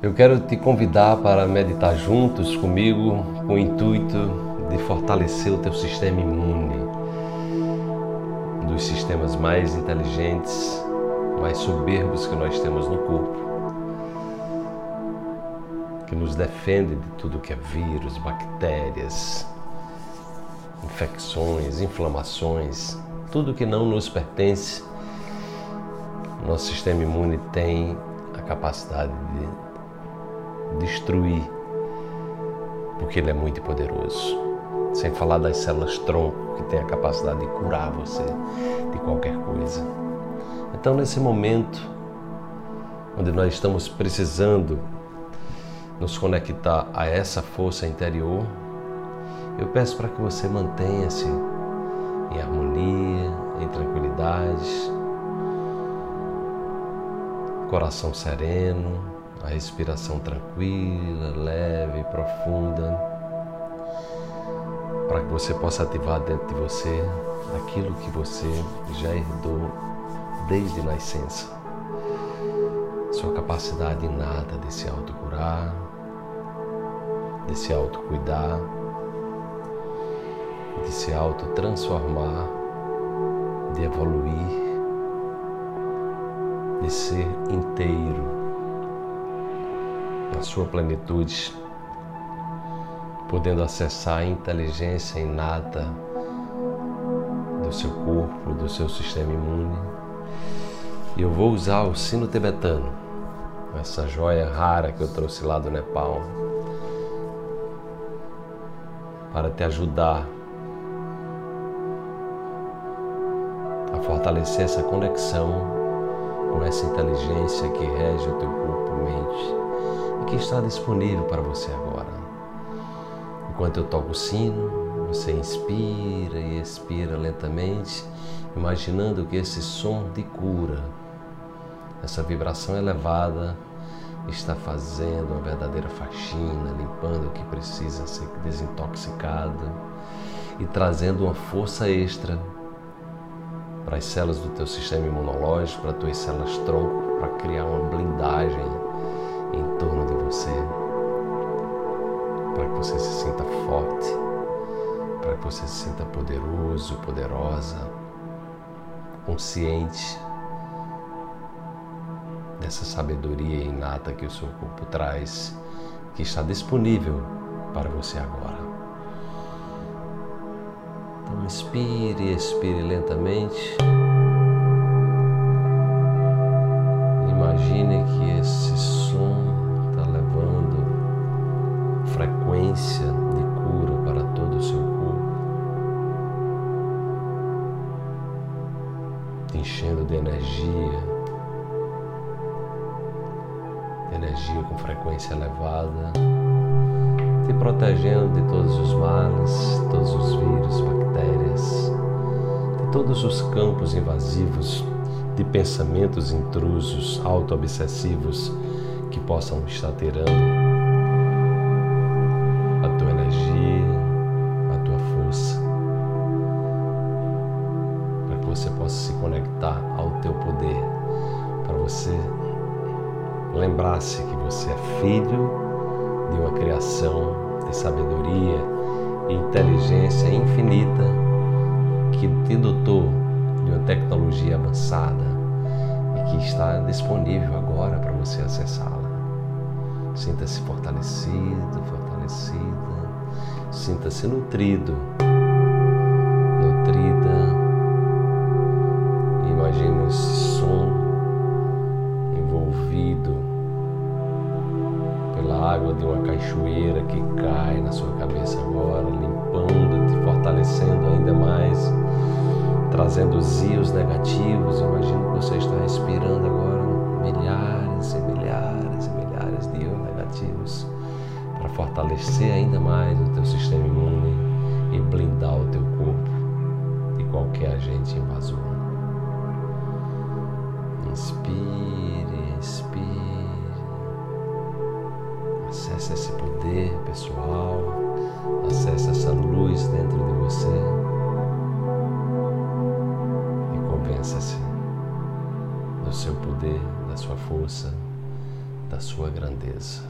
Eu quero te convidar para meditar juntos comigo com o intuito de fortalecer o teu sistema imune, um dos sistemas mais inteligentes, mais soberbos que nós temos no corpo, que nos defende de tudo que é vírus, bactérias, infecções, inflamações, tudo que não nos pertence. Nosso sistema imune tem a capacidade de destruir, porque ele é muito poderoso. Sem falar das células tronco, que tem a capacidade de curar você de qualquer coisa. Então, nesse momento, onde nós estamos precisando nos conectar a essa força interior, eu peço para que você mantenha-se em harmonia, em tranquilidade, coração sereno, a respiração tranquila, leve, profunda, para que você possa ativar dentro de você aquilo que você já herdou desde nascença. Sua capacidade inata de se autocurar, de se autocuidar, de se autotransformar, de evoluir, de ser inteiro na sua plenitude, podendo acessar a inteligência inata do seu corpo, do seu sistema imune. E eu vou usar o sino tibetano, essa joia rara que eu trouxe lá do Nepal, para te ajudar a fortalecer essa conexão com essa inteligência que rege o teu corpo, mente que está disponível para você agora. Enquanto eu toco o sino, você inspira e expira lentamente, imaginando que esse som de cura, essa vibração elevada, está fazendo uma verdadeira faxina, limpando o que precisa ser desintoxicado e trazendo uma força extra para as células do teu sistema imunológico, para as tuas células tronco, para criar uma blindagem em torno você, para que você se sinta forte, para que você se sinta poderoso, poderosa, consciente dessa sabedoria inata que o seu corpo traz, que está disponível para você agora. Então inspire, expire lentamente. Imagine que esse frequência de cura para todo o seu corpo, te enchendo de energia, de energia com frequência elevada, te protegendo de todos os males, todos os vírus, bactérias, de todos os campos invasivos de pensamentos intrusos, auto-obsessivos que possam estar tirando você lembrar-se que você é filho de uma criação de sabedoria e inteligência infinita que te dotou de uma tecnologia avançada e que está disponível agora para você acessá-la. Sinta-se fortalecido, fortalecida, sinta-se nutrido pela água de uma cachoeira que cai na sua cabeça agora, limpando, te fortalecendo ainda mais, trazendo os ios negativos. Imagina que você está respirando agora milhares e milhares e milhares de ios negativos para fortalecer ainda mais o teu sistema imune e blindar o teu corpo de qualquer agente invasor. Inspire, Acesse esse poder pessoal. Acesse essa luz dentro de você. E convença-se do seu poder, da sua força, da sua grandeza.